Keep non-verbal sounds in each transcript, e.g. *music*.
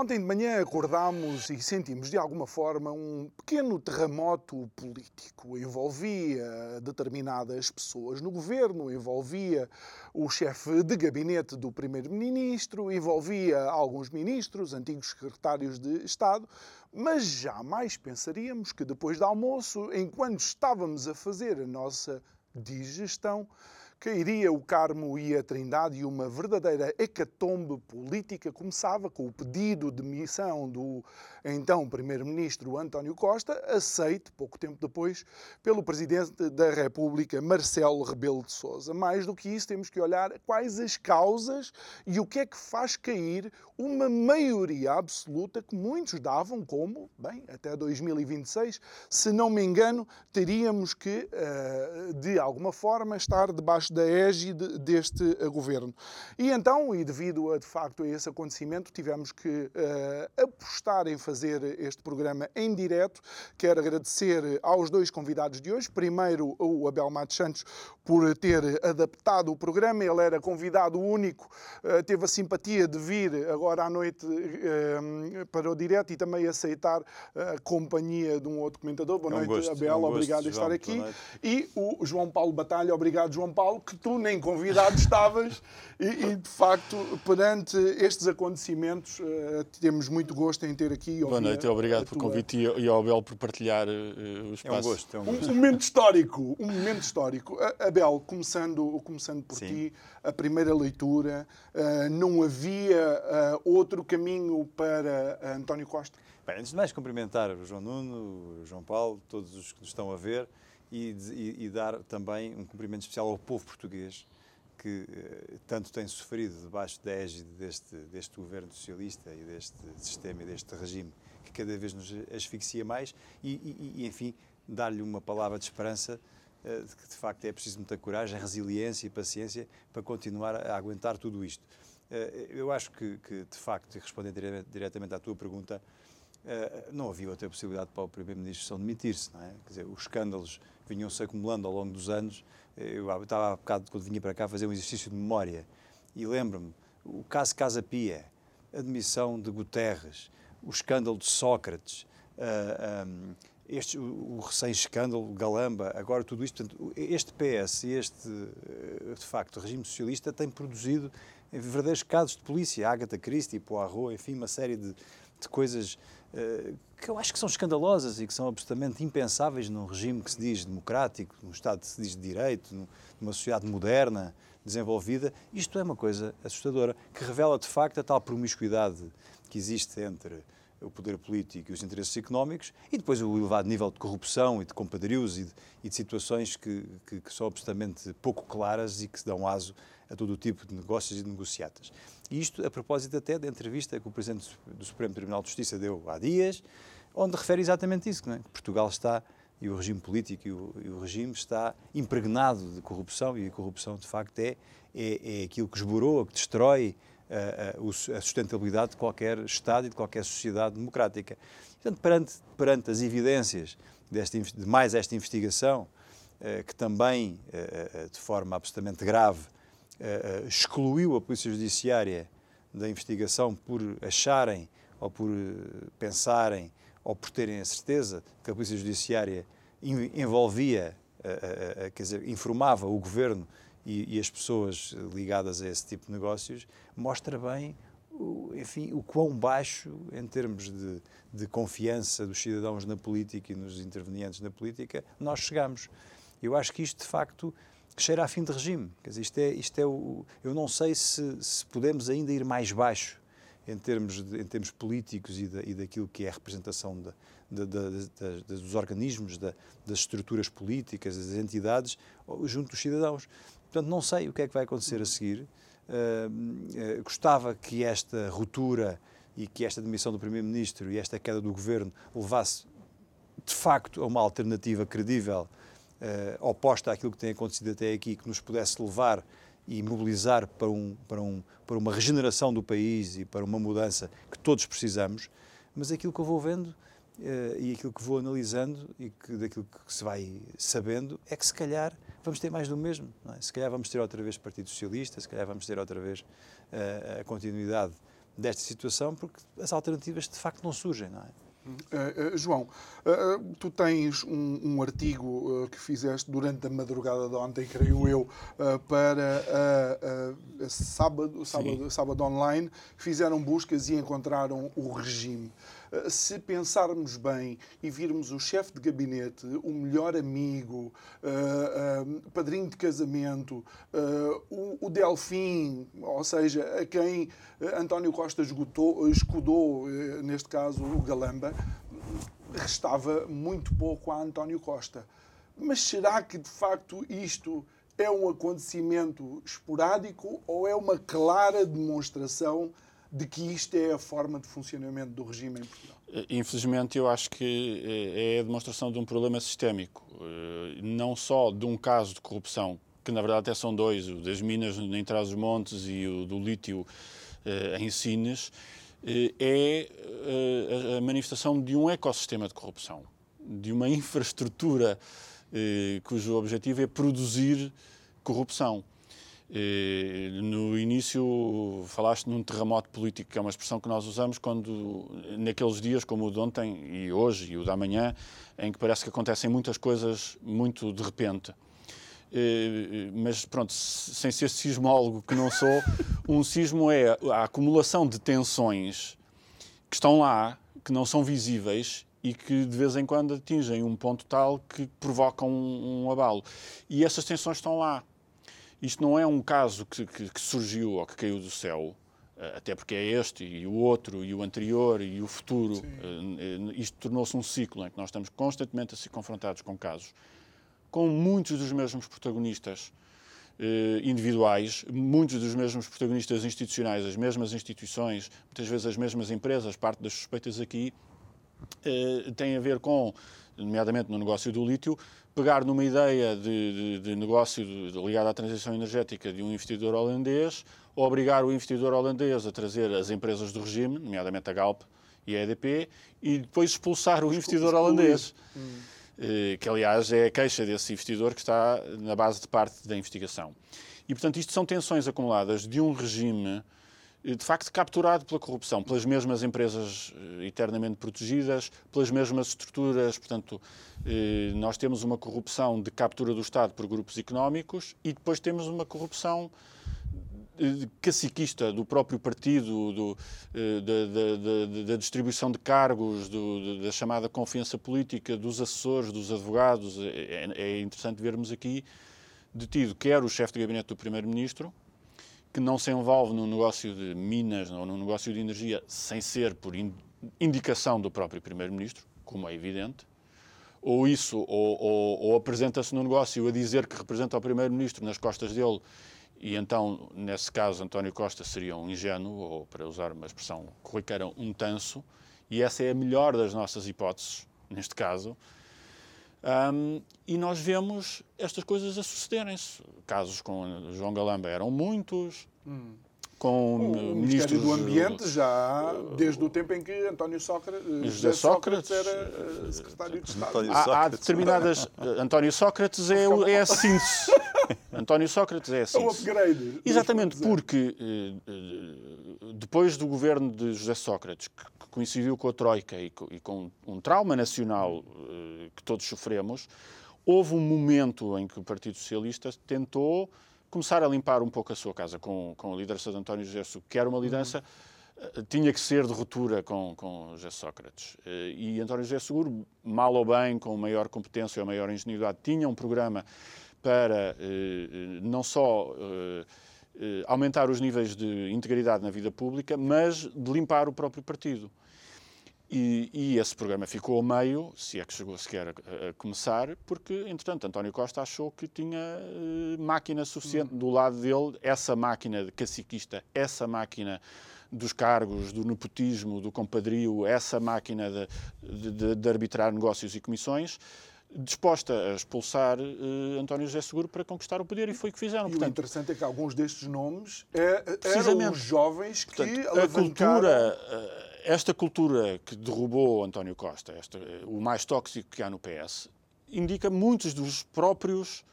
Ontem de manhã acordámos e sentimos de alguma forma um pequeno terremoto político. Envolvia determinadas pessoas no governo, envolvia o chefe de gabinete do primeiro-ministro, envolvia alguns ministros, antigos secretários de Estado, mas jamais pensaríamos que depois do almoço, enquanto estávamos a fazer a nossa digestão, cairia o Carmo e a Trindade e uma verdadeira hecatombe política começava com o pedido de missão do então Primeiro-Ministro António Costa, aceite pouco tempo depois pelo Presidente da República Marcelo Rebelo de Sousa. Mais do que isso, temos que olhar quais as causas e o que é que faz cair uma maioria absoluta que muitos davam como, bem, até 2026, se não me engano, teríamos que, eh, de alguma forma, estar debaixo debaixo da égide deste eh, governo. E então, e devido a de facto a esse acontecimento, tivemos que uh, apostar em fazer este programa em direto. Quero agradecer aos dois convidados de hoje. Primeiro, o Abel Matos Santos, por ter adaptado o programa. Ele era convidado único, uh, teve a simpatia de vir agora à noite uh, para o direto e também aceitar a companhia de um outro comentador. Boa é noite, gosto, Abel. é um gosto, obrigado por estar João, aqui. E o João Paulo Batalha. Obrigado, João Paulo que tu nem convidado estavas e, e, de facto, perante estes acontecimentos, uh, temos muito gosto em ter aqui. Boa noite, obrigado pelo tua... convite e, e ao Abel por partilhar uh, o espaço. É um gosto, é um Um, gosto. um momento histórico, um momento histórico. Abel, começando, começando por Sim. ti, a primeira leitura, uh, não havia uh, outro caminho para uh, António Costa? Bem, antes de mais, cumprimentar o João Nuno, o João Paulo, todos os que nos estão a ver e, e- e dar também um cumprimento especial ao povo português que eh, tanto tem sofrido debaixo da égide deste, deste governo socialista e deste sistema e deste regime que cada vez nos asfixia mais e, e- enfim, dar-lhe uma palavra de esperança eh, de que de facto é preciso muita coragem, resiliência e paciência para continuar a aguentar tudo isto. Eh, Eu acho que, que, de facto, respondendo dire- diretamente à tua pergunta, eh, não havia outra possibilidade para o Primeiro-Ministro só demitir-se, não é? Quer dizer, os escândalos vinham-se acumulando ao longo dos anos. Eh, Eu estava há bocado, quando vinha para cá, a fazer um exercício de memória e lembro-me, o caso Casa Pia, a demissão de Guterres, o escândalo de Sócrates, ah, ah, este, o, o recém-escândalo Galamba, agora tudo isto. Portanto, este PS e este, eh, de facto, regime socialista tem produzido verdadeiros casos de polícia, Agatha Christie, Poirot, enfim, uma série de, de coisas eh, que eu acho que são escandalosas e que são absolutamente impensáveis num regime que se diz democrático, num Estado que se diz de direito, num- numa sociedade moderna, desenvolvida. Isto é uma coisa assustadora, que revela de facto a tal promiscuidade que existe entre o poder político e os interesses económicos e depois o elevado nível de corrupção e de compadrios e de, e de situações que, que, que são absolutamente pouco claras e que dão aso a todo o tipo de negócios e de negociatas. E isto a propósito até da entrevista que o Presidente do Supremo Tribunal de Justiça deu há dias, onde refere exatamente isso, não é? que Portugal está, e o regime político e o, e o regime está impregnado de corrupção, e a corrupção de facto é, é, é aquilo que esborou, que destrói a, sustentabilidade de qualquer Estado e de qualquer sociedade democrática. Portanto, perante, perante as evidências desta, de mais esta investigação, eh, que também, eh, eh, de forma absolutamente grave, excluiu a Polícia Judiciária da investigação por acharem ou por pensarem ou por terem a certeza que a Polícia Judiciária en- envolvia, quer dizer, informava o governo e, e as pessoas ligadas a esse tipo de negócios, mostra bem o, enfim, o quão baixo, em termos de, de confiança dos cidadãos na política e nos intervenientes na política, nós chegamos. Eu acho que isto, de facto, cheira a fim de regime. Quer dizer, isto é, isto é o, eu não sei se, se podemos ainda ir mais baixo em termos, de- em termos políticos e, da, e daquilo que é a representação dos organismos, da- das estruturas políticas, das entidades, junto dos cidadãos. Portanto, não sei o que é que vai acontecer a seguir. uh, gostava que esta ruptura e que esta demissão do Primeiro-Ministro e esta queda do Governo levasse, de facto, a uma alternativa credível, oposta àquilo que tem acontecido até aqui, que nos pudesse levar e mobilizar para, um, para, um, para uma regeneração do país e para uma mudança que todos precisamos, mas aquilo que eu vou vendo uh, e aquilo que vou analisando e que, daquilo que se vai sabendo é que se calhar vamos ter mais do mesmo. É? Se calhar vamos ter outra vez Partido Socialista, se calhar vamos ter outra vez uh, a continuidade desta situação, porque as alternativas de facto não surgem. Não é? Uh, uh, João, uh, tu tens um, um artigo que fizeste durante a madrugada de ontem, creio eu, para sábado, sábado, sábado online. Fizeram buscas e encontraram o regime. Eh, se pensarmos bem e virmos o chefe de gabinete, o melhor amigo, uh, uh, padrinho de casamento, uh, o, o Delfim, ou seja, a quem António Costa esgotou, escudou, neste caso o Galamba, restava muito pouco a António Costa. Mas será que de facto isto é um acontecimento esporádico ou é uma clara demonstração de que isto é a forma de funcionamento do regime em Portugal? Eh, infelizmente, eu acho que eh, é a demonstração de um problema sistémico, eh, não só de um caso de corrupção, que na verdade até são dois, o das minas em Trás-os-Montes e o do lítio em Sines, é a manifestação de um ecossistema de corrupção, de uma infraestrutura cujo objetivo é produzir corrupção. No início falaste num terremoto político, que é uma expressão que nós usamos quando, naqueles dias como o de ontem e hoje e o da manhã, em que parece que acontecem muitas coisas muito de repente. Mas pronto, sem ser sismólogo que não sou, *laughs* um sismo é a acumulação de tensões que estão lá, que não são visíveis e que de vez em quando atingem um ponto tal que provocam um, um abalo. E essas tensões estão lá. Isto não é um caso que, que, que surgiu ou que caiu do céu, eh, até porque é este e o outro e o anterior e o futuro. Sim. Eh, isto tornou-se um ciclo em que nós estamos constantemente a ser confrontados com casos com muitos dos mesmos protagonistas eh, individuais, muitos dos mesmos protagonistas institucionais, as mesmas instituições, muitas vezes as mesmas empresas, parte das suspeitas aqui tem a ver com, nomeadamente no negócio do lítio, pegar numa ideia de, de, de negócio ligado à transição energética de um investidor holandês, obrigar o investidor holandês a trazer as empresas do regime, nomeadamente a Galp e a EDP, e depois expulsar o investidor holandês. Hum. Que, aliás, é a queixa desse investidor que está na base de parte da investigação. E, portanto, isto são tensões acumuladas de um regime de facto capturado pela corrupção, pelas mesmas empresas eh, eternamente protegidas, pelas mesmas estruturas. Portanto, eh, nós temos uma corrupção de captura do Estado por grupos económicos e depois temos uma corrupção eh, caciquista do próprio partido, do, da, da, da, distribuição de cargos, do, da chamada confiança política, dos assessores, dos advogados. É, é interessante vermos aqui detido quer o chefe de gabinete do Primeiro-Ministro, que não se envolve no negócio de minas ou no negócio de energia sem ser por indicação do próprio Primeiro-Ministro, como é evidente, ou isso, ou, ou, ou apresenta-se no negócio a dizer que representa o Primeiro-Ministro nas costas dele, e então, nesse caso, António Costa seria um ingênuo, ou para usar uma expressão corriqueira, um tanso, e essa é a melhor das nossas hipóteses, neste caso, um, e nós vemos estas coisas a sucederem-se. Casos com João Galamba eram muitos. Hum. Com o Ministério do Ambiente já desde o tempo em que António Sócrates, José Sócrates, Sócrates era eh, secretário de Estado. Há, há, determinadas. *laughs* António Sócrates é, é a síntese. *laughs* António Sócrates é a síntese. É um upgrade. Exatamente, porque eh, eh, depois do governo de José Sócrates, que coincidiu com a Troika e com, um trauma nacional que todos sofremos, houve um momento em que o Partido Socialista tentou começar a limpar um pouco a sua casa com, com a liderança de António José Seguro, que era uma liderança uhum. tinha que ser de ruptura com, com José Sócrates. Uh, e António José Seguro, mal ou bem, com maior competência ou maior ingenuidade, tinha um programa para uh, não só eh, aumentar os níveis de integridade na vida pública, mas de limpar o próprio partido. E, e, esse programa ficou a meio, se é que chegou sequer a, a, começar, porque, entretanto, António Costa achou que tinha uh, máquina suficiente do lado dele, essa máquina de caciquista, essa máquina dos cargos, do nepotismo, do compadrio, essa máquina de, de, de arbitrar negócios e comissões, disposta a expulsar uh, António José Seguro para conquistar o poder e foi o que fizeram. E Portanto, o interessante é que alguns destes nomes é, eram os jovens que Portanto, a cultura, uh, esta cultura que derrubou António Costa, esta, uh, o mais tóxico que há no PS, indica muitos dos próprios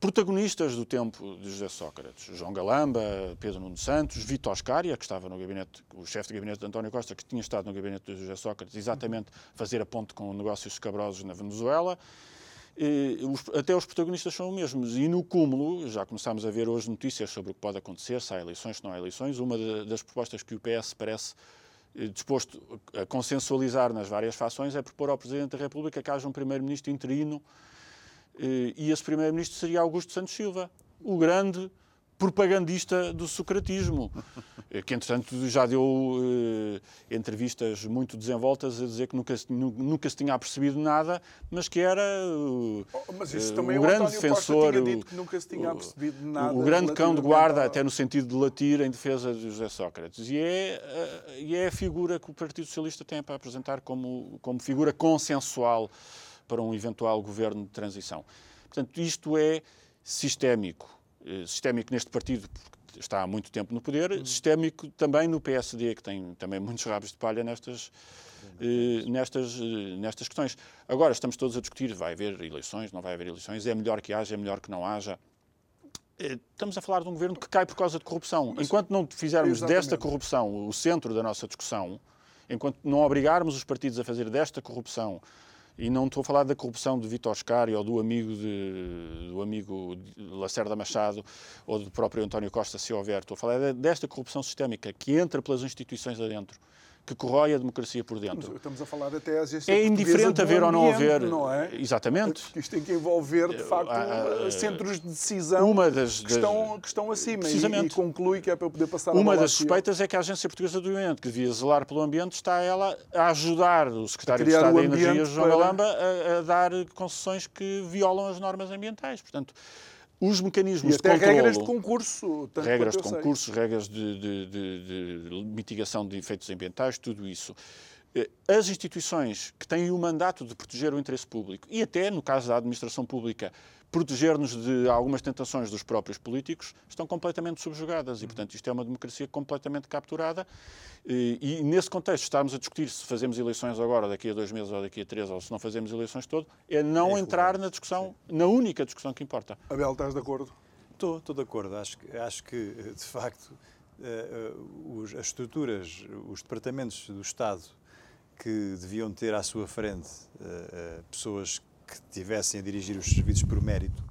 protagonistas do tempo de José Sócrates, João Galamba, Pedro Nuno Santos, Vitor Oscaria, que estava no gabinete, o chefe de gabinete de António Costa, que tinha estado no gabinete de José Sócrates, exatamente fazer a ponte com negócios escabrosos na Venezuela. E, os, até os protagonistas são os mesmos. E no cúmulo, já começámos a ver hoje notícias sobre o que pode acontecer, se há eleições, se não há eleições. Uma de, das propostas que o PS parece eh, disposto a consensualizar nas várias fações é propor ao Presidente da República que haja um Primeiro-Ministro interino eh, e esse primeiro-ministro seria Augusto Santos Silva, o grande propagandista do socratismo, eh, que entretanto já deu eh, entrevistas muito desenvoltas a dizer que nunca, nunca se tinha apercebido nada, mas que era uh, mas isso o grande António defensor, Costa tinha dito que nunca se tinha apercebido nada. O grande cão de guarda, até no sentido de latir em defesa de José Sócrates. E é, e é a figura que o Partido Socialista tem para apresentar como, como figura consensual para um eventual governo de transição. Portanto, isto é sistémico. Eh, sistémico neste partido, porque está há muito tempo no poder, uhum. sistémico também no PSD, que tem também muitos rabos de palha nestas, eh, nestas, eh, nestas questões. Agora, estamos todos a discutir, vai haver eleições, não vai haver eleições, é melhor que haja, é melhor que não haja. Eh, estamos a falar de um governo que cai por causa de corrupção. Mas, enquanto não fizermos exatamente. desta corrupção o centro da nossa discussão, enquanto não obrigarmos os partidos a fazer desta corrupção e não estou a falar da corrupção de Vitor Oscar ou do amigo, de, do amigo Lacerda Machado ou do próprio António Costa, se houver. Estou a falar desta corrupção sistémica que entra pelas instituições adentro que corrói a democracia por dentro. Estamos a falar até às vezes É indiferente haver ou não haver. Não é? Exatamente. Porque isto tem que envolver, de facto, uh, centros de decisão uma das, que, estão, que estão acima. Precisamente. E, e conclui que é para eu poder passar Uma das suspeitas é que a Agência Portuguesa do Ambiente, que devia zelar pelo ambiente, está ela a ajudar o Secretário de Estado da Energia, João para... Galamba, a, a dar concessões que violam as normas ambientais. Portanto, os mecanismos e de controlo, regras de concurso. Regras de concurso, regras de, de, de, de, mitigação de efeitos ambientais, tudo isso. Eh, as instituições que têm o mandato de proteger o interesse público e até, no caso da administração pública, proteger-nos de algumas tentações dos próprios políticos, estão completamente subjugadas. E, portanto, isto é uma democracia completamente capturada. E, e, nesse contexto, estarmos a discutir se fazemos eleições agora, daqui a dois meses ou daqui a três, ou se não fazemos eleições todo, é não é entrar na discussão, Sim. na única discussão que importa. Abel, estás de acordo? Estou, estou de acordo. Acho, acho que, de facto, as estruturas, os departamentos do Estado que deviam ter à sua frente uh, pessoas que tivessem a dirigir os serviços por mérito,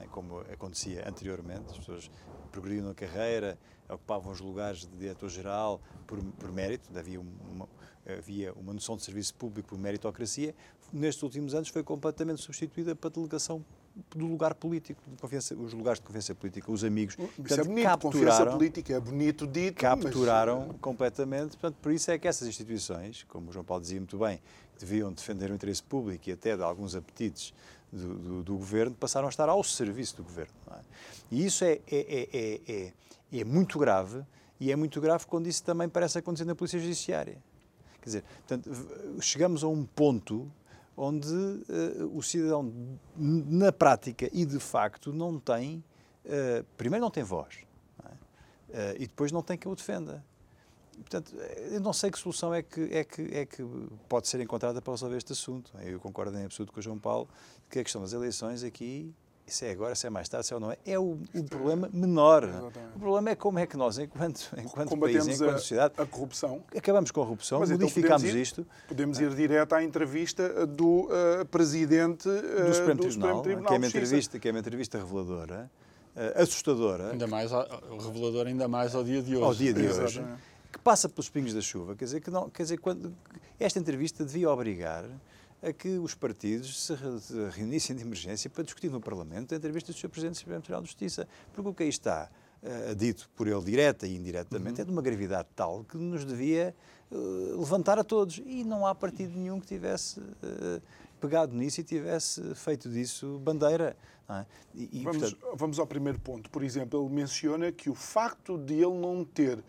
é? como acontecia anteriormente, as pessoas progrediam na carreira, ocupavam os lugares de diretor-geral por, por, mérito, havia uma, havia uma noção de serviço público por meritocracia, nestes últimos anos foi completamente substituída para delegação do lugar político, os lugares de confiança política, os amigos. Isso portanto, é bonito, confiança política é bonito dito. Capturaram mas... completamente. Portanto, por isso é que essas instituições, como o João Paulo dizia muito bem, deviam defender o interesse público e até de alguns apetites do, do, do governo, passaram a estar ao serviço do governo. É? E isso é, é, é, é, é muito grave e é muito grave quando isso também parece acontecer na Polícia Judiciária. Quer dizer, portanto, chegamos a um ponto onde uh, o cidadão, na prática e de facto, não tem, uh, primeiro não tem voz, não é? uh, e depois não tem quem o defenda. Portanto, eu não sei que solução é que, é que, é que pode ser encontrada para resolver este assunto. Eu concordo em absoluto com o João Paulo que a questão das eleições aqui se é agora, se é mais tarde, se é ou não é, é o, o problema menor. Exatamente. O problema é como é que nós, enquanto, *laughs* enquanto país, enquanto sociedade, a corrupção. acabamos com a corrupção, Mas modificamos então podemos ir, isto. Podemos ir direto à entrevista do uh, presidente uh, do, Supremo, do Tribunal, Supremo Tribunal, que é uma entrevista, que é uma entrevista reveladora, uh, assustadora. Ainda mais, reveladora ainda mais ao dia de hoje. Ao dia de hoje. Que passa pelos pingos da chuva, quer dizer, que não, quer dizer, quando, esta entrevista devia obrigar a que os partidos se reunissem de emergência para discutir no Parlamento a entrevista do Sr. Presidente do Supremo Tribunal de Justiça. Porque o que aí está uh, dito por ele direta e indiretamente, uhum. é de uma gravidade tal que nos devia uh, levantar a todos. E não há partido nenhum que tivesse uh, pegado nisso e tivesse feito disso bandeira. É? E, e, vamos, portanto... vamos ao primeiro ponto. Por exemplo, ele menciona que o facto de ele não ter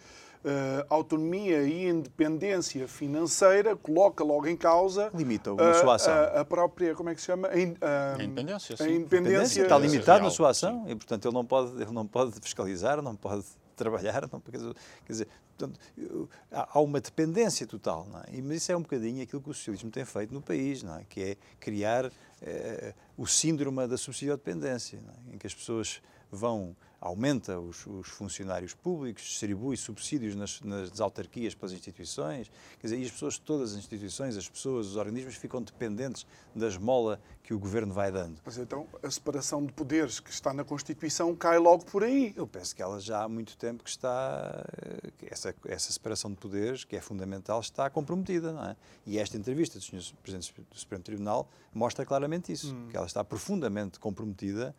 Uh, autonomia e independência financeira coloca logo em causa limita a sua ação a, a, própria como é que se chama a, in, a, a independência, sim. a independência está limitado na sua ação sim. e portanto ele não pode ele não pode fiscalizar não pode *laughs* trabalhar não quer dizer portanto, há uma dependência total não é? e mas isso é um bocadinho aquilo que o socialismo tem feito no país não é que é criar eh, o síndrome da subsidiodependência é? em que as pessoas vão aumenta os, os, funcionários públicos, distribui subsídios nas, nas, autarquias para as instituições, quer dizer, e as pessoas, todas as instituições, as pessoas, os organismos ficam dependentes da esmola que o governo vai dando. Mas então a separação de poderes que está na Constituição cai logo por aí. Eu penso que ela já há muito tempo que está, que essa, essa separação de poderes, que é fundamental, está comprometida, não é? E esta entrevista dos senhores presidentes do Supremo Tribunal mostra claramente isso, hum. que ela está profundamente comprometida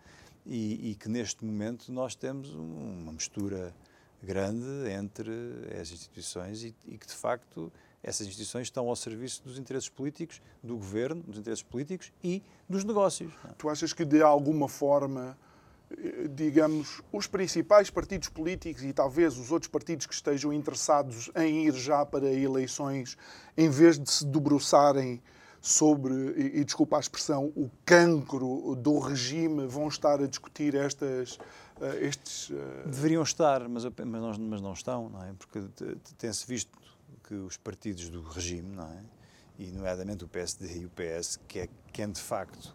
e, e, que neste momento nós temos uma mistura grande entre as instituições e, e, que de facto essas instituições estão ao serviço dos interesses políticos do governo, dos interesses políticos e dos negócios. Tu achas que de alguma forma, eh, digamos, os principais partidos políticos e talvez os outros partidos que estejam interessados em ir já para eleições, em vez de se debruçarem sobre, e, e desculpa a expressão, o cancro do regime, vão estar a discutir estas, uh, estes. Uh... Deveriam estar, mas, mas, não, mas não estão, não é? Porque tem-se visto que os partidos do regime, não é? E, nomeadamente, o PSD e o PS, que é quem de facto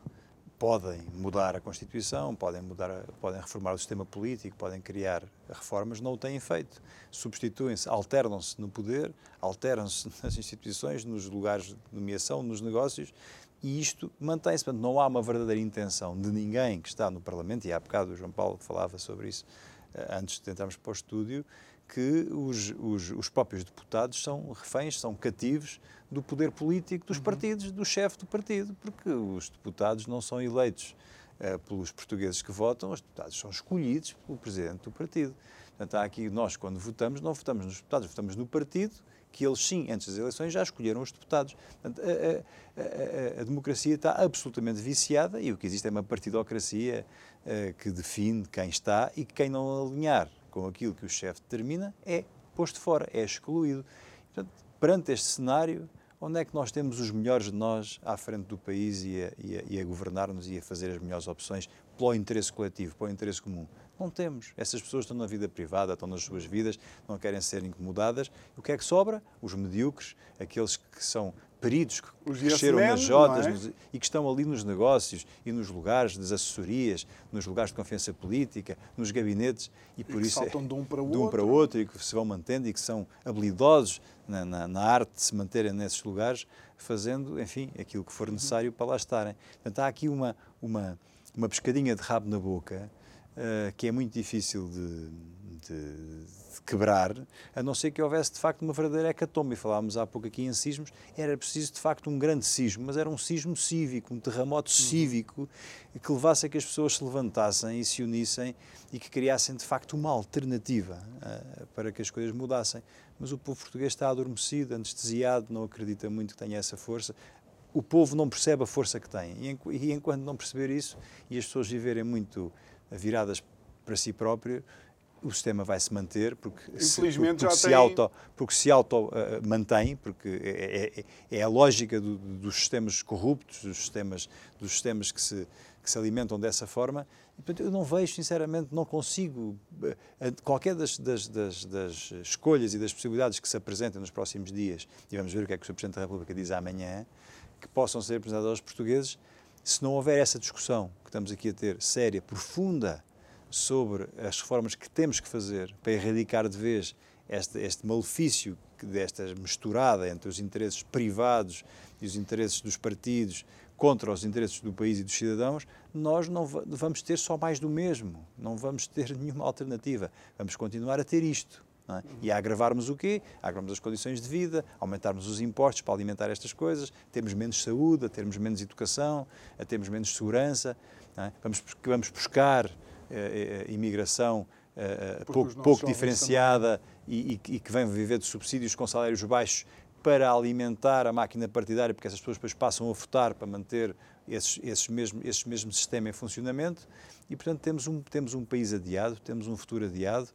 podem mudar a Constituição, podem, mudar, podem reformar o sistema político, podem criar reformas, não o têm feito. Substituem-se, alternam-se no poder, alteram-se *laughs* nas instituições, nos lugares de nomeação, nos negócios, e isto mantém-se. Portanto, não há uma verdadeira intenção de ninguém que está no Parlamento, e há bocado o João Paulo falava sobre isso eh, antes de entrarmos para o estúdio, que os, os, os próprios deputados são reféns, são cativos do poder político dos uhum. partidos, do chefe do partido, porque os deputados não são eleitos uh, pelos portugueses que votam, os deputados são escolhidos pelo presidente do partido. Portanto, há aqui, nós, quando votamos, não votamos nos deputados, votamos no partido, que eles, sim, antes das eleições, já escolheram os deputados. Portanto, a, a, a, a, democracia está absolutamente viciada e o que existe é uma partidocracia uh, que define quem está e que quem não alinhar com aquilo que o chefe determina é posto fora, é excluído. Portanto, perante este cenário, onde é que nós temos os melhores de nós à frente do país e a, e a, e a governar-nos e a fazer as melhores opções pelo interesse coletivo, pelo interesse comum? Não temos. Essas pessoas estão na vida privada, estão nas suas vidas, não querem ser incomodadas. O que é que sobra? Os medíocres, aqueles que são peritos que Os cresceram nas jotas é? e que estão ali nos negócios e nos lugares das assessorias, nos lugares de confiança política, nos gabinetes e, e por isso saltam de um para o de um para outro e que se vão mantendo e que são habilidosos na, na, na, arte de se manterem nesses lugares, fazendo, enfim, aquilo que for uhum. necessário para lá estarem. Portanto, há aqui uma, uma, uma pescadinha de rabo na boca uh, que é muito difícil de, de quebrar, a não ser que houvesse de facto uma verdadeira hecatombe. Falámos há pouco aqui em sismos, era preciso de facto um grande sismo, mas era um sismo cívico, um terremoto uhum. cívico que levasse a que as pessoas se levantassem e se unissem e que criassem de facto uma alternativa uh, para que as coisas mudassem. Mas o povo português está adormecido, anestesiado, não acredita muito que tenha essa força o povo não percebe a força que tem. E enquanto não perceber isso e as pessoas viverem muito viradas para si próprio, o sistema vai se manter porque se, porque, se tem... auto porque se auto uh, mantém porque é, é, é a lógica do, dos sistemas corruptos dos sistemas dos sistemas que se que se alimentam dessa forma eu não vejo sinceramente não consigo qualquer das, das, das, das escolhas e das possibilidades que se apresentem nos próximos dias e vamos ver o que é que o Sr. Presidente da República diz amanhã que possam ser apresentadas aos portugueses se não houver essa discussão que estamos aqui a ter séria profunda sobre as reformas que temos que fazer para erradicar de vez este, este malefício desta misturada entre os interesses privados e os interesses dos partidos contra os interesses do país e dos cidadãos, nós não vamos ter só mais do mesmo, não vamos ter *laughs* nenhuma alternativa. Vamos continuar a ter isto. É? E a agravarmos o quê? Agravarmos as condições de vida, aumentarmos os impostos para alimentar estas coisas, termos menos saúde, termos menos educação, termos menos segurança. É? Vamos, vamos buscar imigração uh, pouco, pouco diferenciada e, e, que vem viver de subsídios com salários baixos para alimentar a máquina partidária, porque essas pessoas depois passam a votar para manter esses, esses mesmo, esse mesmo sistema em funcionamento. E, portanto, temos um, temos um país adiado, temos um futuro adiado.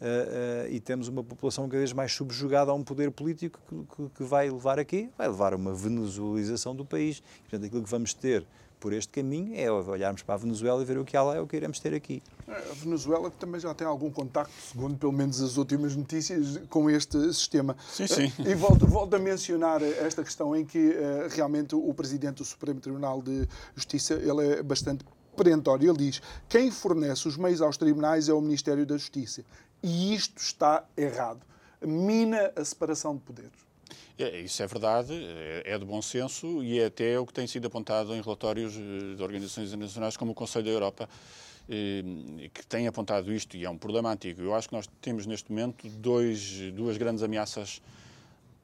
Uh, uh, e temos uma população cada vez mais subjugada a um poder político que, que, que vai levar aqui, vai levar a uma venezuelização do país. Portanto, aquilo que vamos ter por este caminho é olharmos para a Venezuela e ver o que ela é, o que iremos ter aqui. A Venezuela também já tem algum contacto, segundo pelo menos as últimas notícias, com este sistema. Sim, sim. E volto, volto a mencionar esta questão em que uh, realmente o Presidente do Supremo Tribunal de Justiça ele é bastante perentório. Ele diz: quem fornece os meios aos tribunais é o Ministério da Justiça. E isto está errado. Mina a separação de poderes. É, isso é verdade, é, é de bom senso e é até o que tem sido apontado em relatórios eh, de organizações internacionais como o Conselho da Europa, eh, que tem apontado isto e é um problema antigo. Eu acho que nós temos neste momento dois, duas grandes ameaças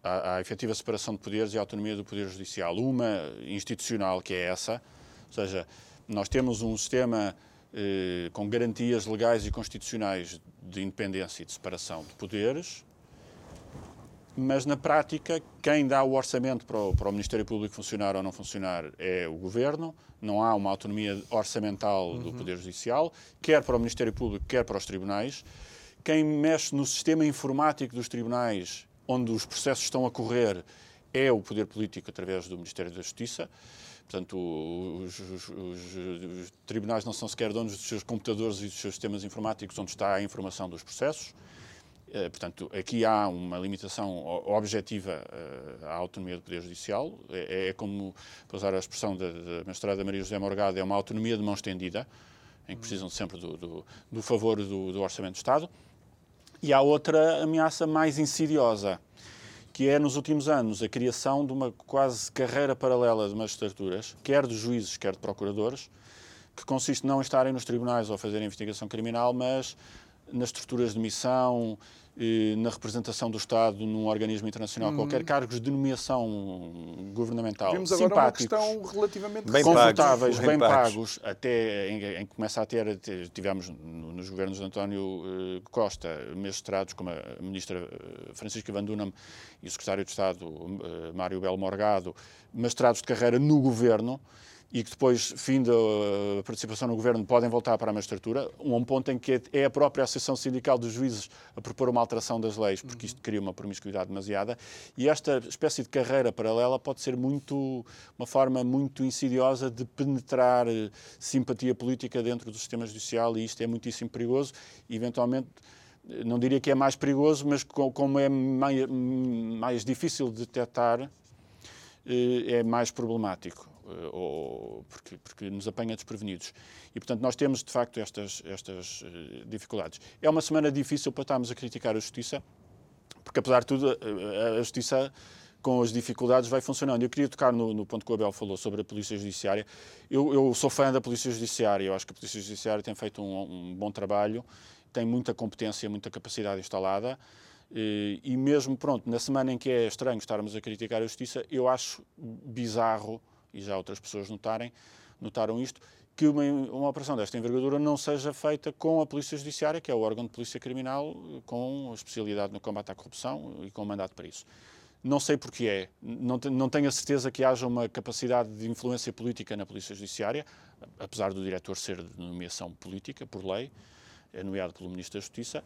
à, à efetiva separação de poderes e à autonomia do Poder Judicial. Uma institucional, que é essa, ou seja, nós temos um sistema eh, com garantias legais e constitucionais de independência e de separação de poderes, mas na prática, quem dá o orçamento para o, para o, Ministério Público funcionar ou não funcionar é o Governo, não há uma autonomia orçamental uhum. do Poder Judicial, quer para o Ministério Público, quer para os tribunais. Quem mexe no sistema informático dos tribunais, onde os processos estão a correr, é o Poder Político através do Ministério da Justiça. Portanto, os, os, os, os, tribunais não são sequer donos dos seus computadores e dos seus sistemas informáticos onde está a informação dos processos. Eh, portanto, aqui há uma limitação objetiva eh, à autonomia do Poder Judicial. É, é como, para usar a expressão da, da mestrada Maria José Morgado, é uma autonomia de mão estendida, em que precisam sempre do, do, do favor do, do Orçamento do Estado. E há outra ameaça mais insidiosa, que é, nos últimos anos, a criação de uma quase carreira paralela de magistraturas, quer de juízes, quer de procuradores, que consiste não em estarem nos tribunais ou a fazer investigação criminal, mas nas estruturas de missão, na representação do Estado num organismo internacional hum. qualquer, cargos de nomeação governamental Vimos agora simpáticos, uma questão relativamente bem confortáveis, bem, bem pagos, pagos, até em, em que começa a ter, tivemos nos governos de António eh, Costa, magistrados como a ministra eh, Francisca Van Dunham e o secretário de Estado eh, Mário Belo Morgado, magistrados de carreira no governo, e que depois, fim da participação no governo, podem voltar para a magistratura, um ponto em que é a própria Associação Sindical dos Juízes a propor uma alteração das leis, porque isto cria uma promiscuidade demasiada, e esta espécie de carreira paralela pode ser muito uma forma muito insidiosa de penetrar eh, simpatia política dentro do sistema judicial, e isto é muitíssimo perigoso, e eventualmente eh, não diria que é mais perigoso, mas como é mais, mais difícil de detectar, eh, é mais problemático. Eh, ou, porque, porque, nos apanha desprevenidos. E, portanto, nós temos, de facto, estas, estas eh, dificuldades. É uma semana difícil para estarmos a criticar a Justiça, porque, apesar de tudo, a, a Justiça com as dificuldades vai funcionando. Eu queria tocar no, no, ponto que o Abel falou sobre a Polícia Judiciária. Eu, eu, sou fã da Polícia Judiciária, eu acho que a Polícia Judiciária tem feito um, um bom trabalho, tem muita competência, muita capacidade instalada. E, e mesmo, pronto, na semana em que é estranho estarmos a criticar a Justiça, eu acho bizarro e já outras pessoas notarem, notaram isto, que uma, uma operação desta envergadura não seja feita com a Polícia Judiciária, que é o órgão de polícia criminal com especialidade no combate à corrupção e com mandato para isso. Não sei porque é. Não, não tenho a certeza que haja uma capacidade de influência política na Polícia Judiciária, apesar do diretor ser de nomeação política, por lei, é nomeado pelo Ministro da Justiça,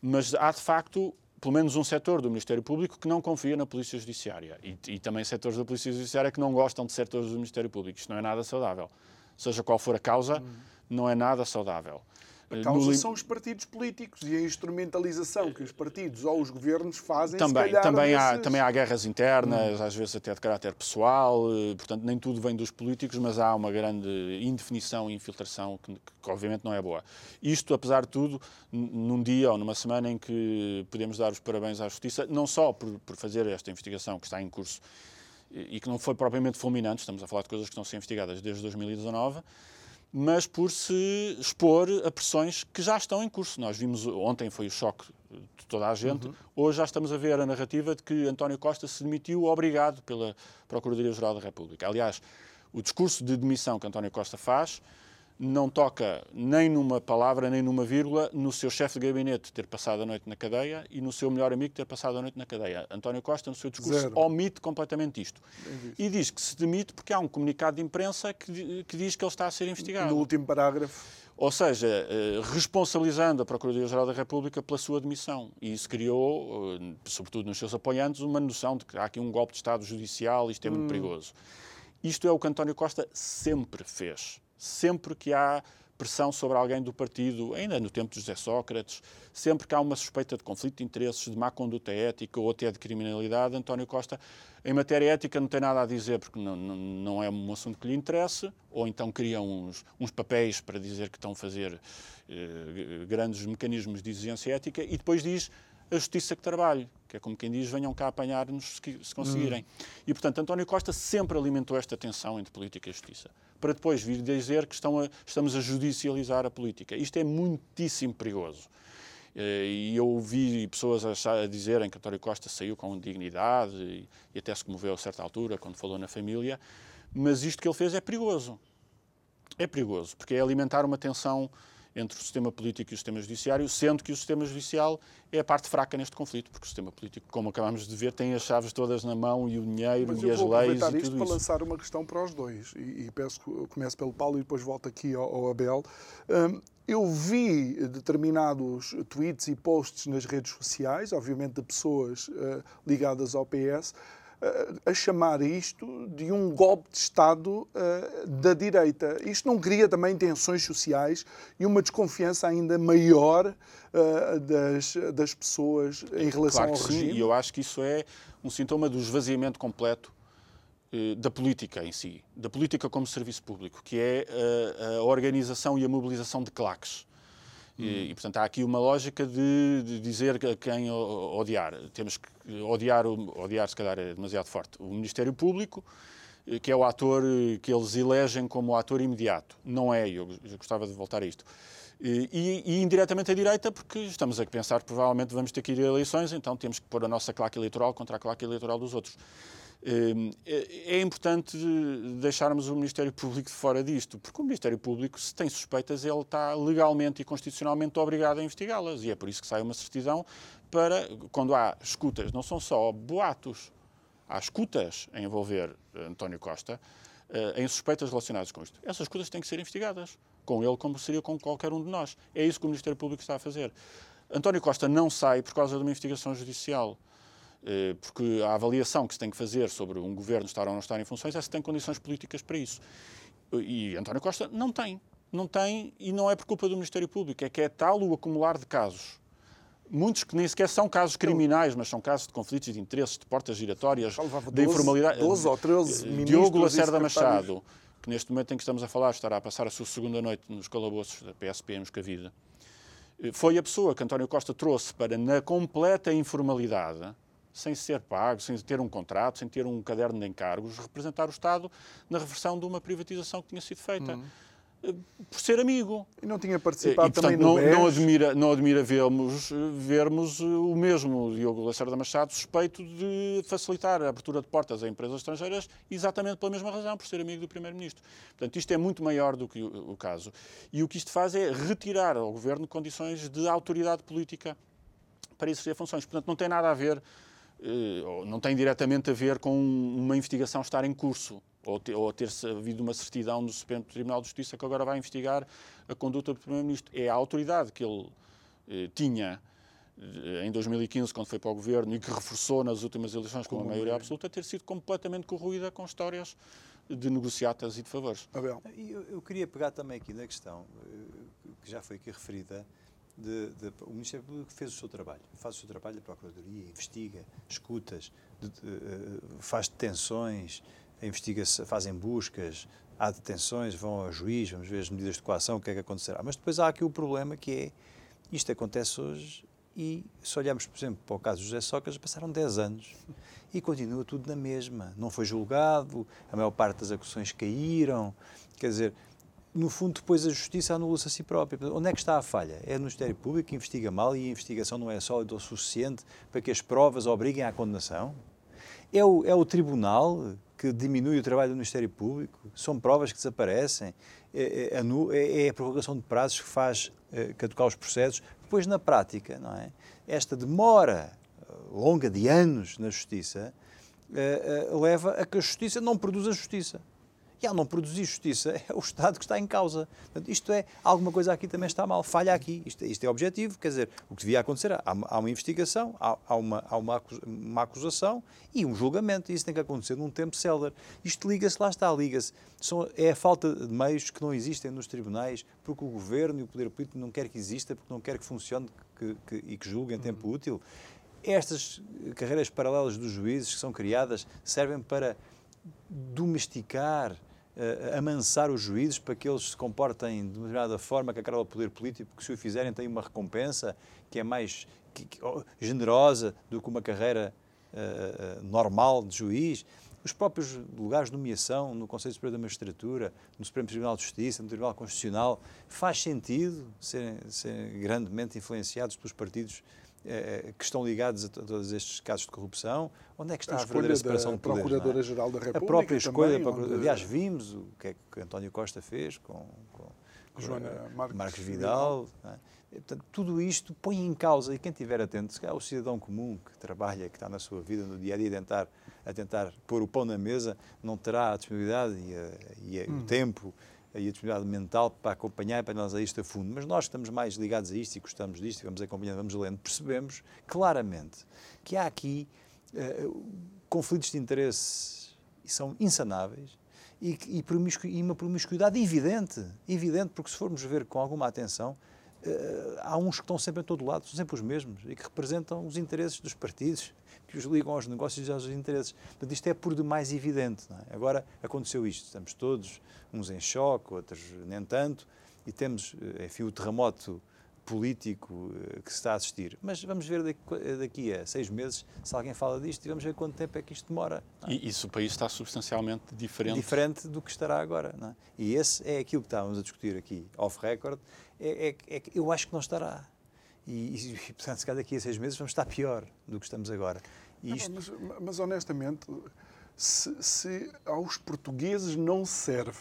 mas há de facto pelo menos um setor do Ministério Público que não confia na Polícia Judiciária e, e, também setores da Polícia Judiciária que não gostam de setores do Ministério Público. Isto não é nada saudável. Seja qual for a causa, hum. não é nada saudável. A causa são os partidos políticos e a instrumentalização que os partidos ou os governos fazem. Também, calhar, também, desses... há, também há guerras internas, hum. às vezes até de caráter pessoal, eh, portanto, nem tudo vem dos políticos, mas há uma grande indefinição e infiltração que, que obviamente não é boa. Isto, apesar de tudo, num dia ou numa semana em que podemos dar os parabéns à Justiça, não só por, por fazer esta investigação que está em curso e que não foi propriamente fulminante, estamos a falar de coisas que estão a ser investigadas desde 2019 mas por se expor a pressões que já estão em curso. Nós vimos, ontem foi o choque de toda a gente, uhum. hoje já estamos a ver a narrativa de que António Costa se demitiu obrigado pela Procuradoria-Geral da República. Aliás, o discurso de demissão que António Costa faz não toca nem numa palavra, nem numa vírgula no seu chefe de gabinete ter passado a noite na cadeia e no seu melhor amigo ter passado a noite na cadeia. António Costa, no seu discurso, Zero. omite completamente isto. E diz que se demite porque há um comunicado de imprensa que, que diz que ele está a ser investigado. No último parágrafo. Ou seja, eh, responsabilizando a Procuradoria-Geral da República pela sua demissão. E isso criou, eh, sobretudo nos seus apoiantes, uma noção de que há aqui um golpe de Estado judicial e isto é muito hum. perigoso. Isto é o que António Costa sempre fez sempre que há pressão sobre alguém do partido, ainda no tempo de José Sócrates, sempre que há uma suspeita de conflito de interesses, de má conduta ética ou até de criminalidade, António Costa, em matéria ética, não tem nada a dizer porque não, não, não é um assunto que lhe interessa, ou então cria uns, uns papéis para dizer que estão a fazer eh, grandes mecanismos de exigência ética e depois diz a justiça que trabalhe, que é como quem diz, venham cá apanhar-nos se conseguirem. Hum. E, portanto, António Costa sempre alimentou esta tensão entre política e justiça, para depois vir dizer que a, estamos a judicializar a política. Isto é muitíssimo perigoso. Eh, e eu ouvi pessoas a, dizerem que António Costa saiu com dignidade e, e até se comoveu a certa altura quando falou na família, mas isto que ele fez é perigoso. É perigoso, porque é alimentar uma tensão entre o sistema político e o sistema judiciário, sendo que o sistema judicial é a parte fraca neste conflito, porque o sistema político, como acabamos de ver, tem as chaves todas na mão e o dinheiro Mas e as leis e tudo isso. eu vou isto para lançar uma questão para os dois, e, e peço que comece pelo Paulo e depois volto aqui ao, ao Abel. Um, eu vi determinados tweets e posts nas redes sociais, obviamente de pessoas uh, ligadas ao PS, a chamar isto de um golpe de Estado uh, da direita. Isto não cria também tensões sociais e uma desconfiança ainda maior uh, das, das pessoas em relação claro ao regime? Sim, e eu acho que isso é um sintoma do esvaziamento completo uh, da política em si, da política como serviço público, que é a organização e a mobilização de claques. E, e, portanto, há aqui uma lógica de, de, dizer a quem odiar. Temos que odiar, odiar se calhar é demasiado forte, o Ministério Público, eh, que é o ator eh, que eles elegem como ator imediato. Não é, eu gostava de voltar a isto. E, e, indiretamente a direita, porque estamos a pensar provavelmente vamos ter que ir a eleições, então temos que pôr a nossa claque eleitoral contra a claque eleitoral dos outros. Hum, é, é importante deixarmos o Ministério Público de fora disto, porque o Ministério Público, se tem suspeitas, ele está legalmente e constitucionalmente obrigado a investigá-las. E é por isso que sai uma certidão para, quando há escutas, não são só boatos, há escutas a envolver António Costa eh, em suspeitas relacionadas com isto. Essas escutas têm que ser investigadas, com ele como seria com qualquer um de nós. É isso que o Ministério Público está a fazer. António Costa não sai por causa de uma investigação judicial. Eh, porque a avaliação que se tem que fazer sobre um governo estar ou não estar em funções é se tem condições políticas para isso. E António Costa não tem. Não tem, e não é por culpa do Ministério Público, é que é tal o acumular de casos. Muitos que nem sequer são casos criminais, mas são casos de conflitos de interesses, de portas giratórias, de informalidade. 12 ou 13 eh, Diogo Lacerda Machado, que neste momento em que estamos a falar estará a passar a sua segunda noite nos calabouços da PSP em Moscavide, eh, foi a pessoa que António Costa trouxe para, na completa informalidade, sem ser pago, sem ter um contrato, sem ter um caderno de encargos, representar o Estado na reversão de uma privatização que tinha sido feita. Uhum. Por ser amigo. E não tinha participado e, portanto, também não, não admira Não admira vermos, vermos o mesmo Diogo Lacerda Machado suspeito de facilitar a abertura de portas a empresas estrangeiras exatamente pela mesma razão, por ser amigo do Primeiro-Ministro. Portanto, isto é muito maior do que o, o caso. E o que isto faz é retirar ao Governo condições de autoridade política para exercer funções. Portanto, não tem nada a ver eh, não tem diretamente a ver com uma investigação estar em curso ou ter, ou ter havido uma certidão do Supremo Tribunal de Justiça que agora vai investigar a conduta do Primeiro-Ministro. É a autoridade que ele eh, tinha eh, em 2015, quando foi para o governo, e que reforçou nas últimas eleições com uma maioria absoluta, ter sido completamente corroída com histórias de negociatas e de favores. Abel. Eu, eu queria pegar também aqui na questão eh, que já foi aqui referida, de, de, o Ministério Público fez o seu trabalho, faz o seu trabalho, a Procuradoria investiga, escutas, de, eh, faz detenções, investiga fazem buscas, há detenções, vão ao juiz, vamos ver as medidas de coação, o que é que acontecerá. Mas depois há aqui o problema que é, isto acontece hoje e se olharmos, por exemplo, para o caso de José Sócrates, passaram 10 anos e continua tudo na mesma. Não foi julgado, a maior parte das acusações caíram, quer dizer, no fundo, depois a justiça anula-se a si própria. Onde é que está a falha? É no Ministério Público que investiga mal e a investigação não é sólida o suficiente para que as provas obriguem à condenação? É o, é o Tribunal que diminui o trabalho do Ministério Público, são provas que desaparecem, é, é, é, é a prorrogação de prazos que faz é, caducar os processos. Depois, na prática, não é? esta demora longa de anos na Justiça é, é, leva a que a Justiça não produza justiça e ao não produzir justiça *laughs* é o Estado que está em causa. Portanto, isto é, alguma coisa aqui também está mal, falha aqui. Isto, isto é objetivo, quer dizer, o que devia acontecer, há, há uma investigação, há, há, uma, há uma, acusação e um julgamento. E isso tem que acontecer num tempo célere. Isto liga-se, lá está, liga-se. É a falta de meios que não existem nos tribunais, porque o governo e o poder político não quer que exista, porque não quer que funcione que, que, e que julgue em tempo uhum. útil. Estas carreiras paralelas dos juízes que são criadas servem para domesticar uh, amansar os juízes para que eles se comportem de determinada forma que a cara do poder político, porque se o fizerem têm uma recompensa que é mais que, que, oh, generosa do que uma carreira uh, normal de juiz. Os próprios lugares de nomeação no Conselho Superior da Magistratura, no Supremo Tribunal de Justiça, no Tribunal Constitucional, faz sentido serem, serem grandemente influenciados pelos partidos eh, que estão ligados a todos estes casos de corrupção? Onde é que está a, a verdadeira separação de poderes? É? Procuradora-Geral da República. A própria escolha, também, onde... aliás, vimos o que é que António Costa fez com, com, com Joana Marques, Marques Vidal. Vidal. É? Portanto, tudo isto põe em causa, e quem estiver atento, se calhar o cidadão comum que trabalha, que está na sua vida, no dia a dia, a tentar, a tentar pôr o pão na mesa, não terá a disponibilidade e, a, e a, hum. o tempo e a disponibilidade mental para acompanhar e para analisar isto a fundo. Mas nós estamos mais ligados a isto e gostamos disto, e vamos acompanhando, vamos lendo, percebemos claramente que há aqui uh, conflitos de interesse e são insanáveis e, e, e, uma promiscuidade evidente, evidente, porque se formos ver com alguma atenção, uh, há uns que estão sempre em todo lado, são sempre os mesmos e que representam os interesses dos partidos que os ligam aos negócios e aos interesses. Portanto, isto é por demais evidente. É? Agora aconteceu isto, estamos todos, uns em choque, outros nem tanto, e temos, eh, enfim, o terremoto político eh, que se está a assistir. Mas vamos ver daqui a seis meses se alguém fala disto e vamos ver quanto tempo é que isto demora. É? E, se o país está substancialmente diferente. Diferente do que estará agora. É? E esse é aquilo que estávamos a discutir aqui, off-record, é, é, é, eu acho que não estará. E, e, portanto, se calhar daqui a seis meses vamos estar pior do que estamos agora. Isto... Mas, mas, honestamente, se, se aos portugueses não serve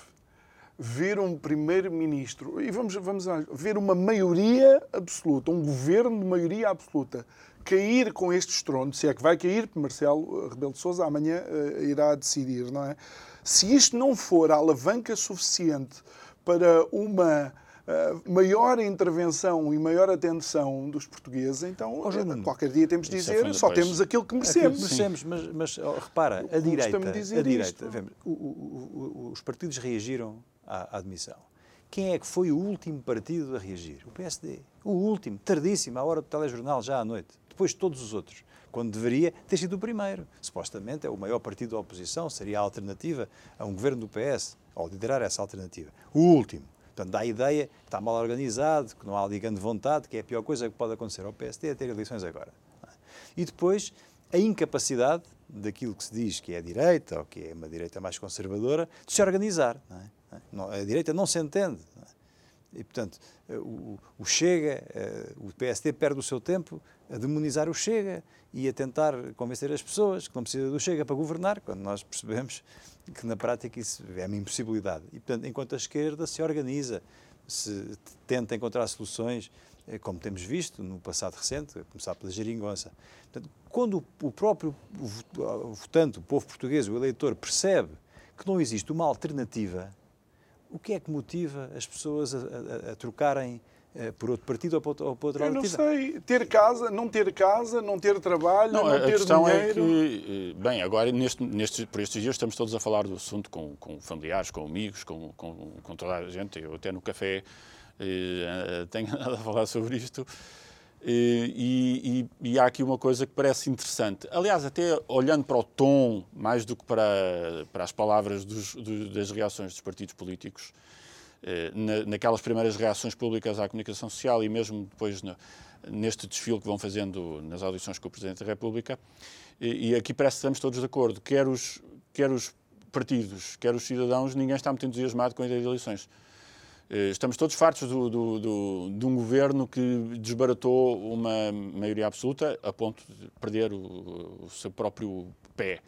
ver um primeiro-ministro e vamos, vamos ver uma maioria absoluta, um governo de maioria absoluta cair com este estrondo, se é que vai cair, Marcelo Rebelo de Sousa amanhã uh, irá decidir, não é? Se isto não for a alavanca suficiente para uma uh, maior intervenção e maior atenção dos portugueos, então oh, qualquer dia temos de é dizer só temos aquilo que merecemos. Aquilo que merecemos, mas, mas oh, repara, a direita, a direita vemos, o, o, o, os partidos reagiram à, à admissão. Quem é que foi o último partido a reagir? O PSD. O último, tardíssimo, à hora do telejornal, já à noite. Depois de todos os outros quando deveria ter sido o primeiro. Supostamente é o maior partido da oposição, seria a alternativa a um governo do PS, ao liderar essa alternativa. O último. Portanto, dá a ideia que está mal organizado, que não há ligando vontade, que é a pior coisa que pode acontecer ao PSD é ter eleições agora. E depois, a incapacidade daquilo que se diz que é a direita, ou que é uma direita mais conservadora, de se organizar. É? A direita não se entende. E, portanto, o, o Chega, eh, o PSD perde o seu tempo a demonizar o Chega e a tentar convencer as pessoas que não precisa do Chega para governar, quando nós percebemos que na prática isso é uma impossibilidade. E, portanto, enquanto a esquerda se organiza, se tenta encontrar soluções, eh, como temos visto no passado recente, a começar pela geringonça. Portanto, quando o próprio votante, o povo português, o eleitor, percebe que não existe uma alternativa, o que é que motiva as pessoas a, a, a trocarem eh, por outro partido ou por, ou por outra Eu não sei. Ter casa, não ter casa, não ter trabalho, não, não ter questão dinheiro. é que, eh, bem, agora neste, nestes, por estes dias estamos todos a falar do assunto com, com familiares, com amigos, com, com, com toda a gente. Eu até no café eh, tenho *laughs* nada a falar sobre isto. E, e, e, há aqui uma coisa que parece interessante. Aliás, até olhando para o tom, mais do que para, para as palavras dos, das reações dos partidos políticos, eh, na, naquelas primeiras reações públicas à comunicação social e mesmo depois no, neste desfile que vão fazendo nas audições com o Presidente da República. E, e, aqui parece que estamos todos de acordo, quer os, quer os partidos, quer os cidadãos, ninguém está muito entusiasmado com a ideia de eleições. Eh, estamos todos fartos do, do, do, de um governo que desbaratou uma maioria absoluta a ponto de perder o, o seu próprio pé.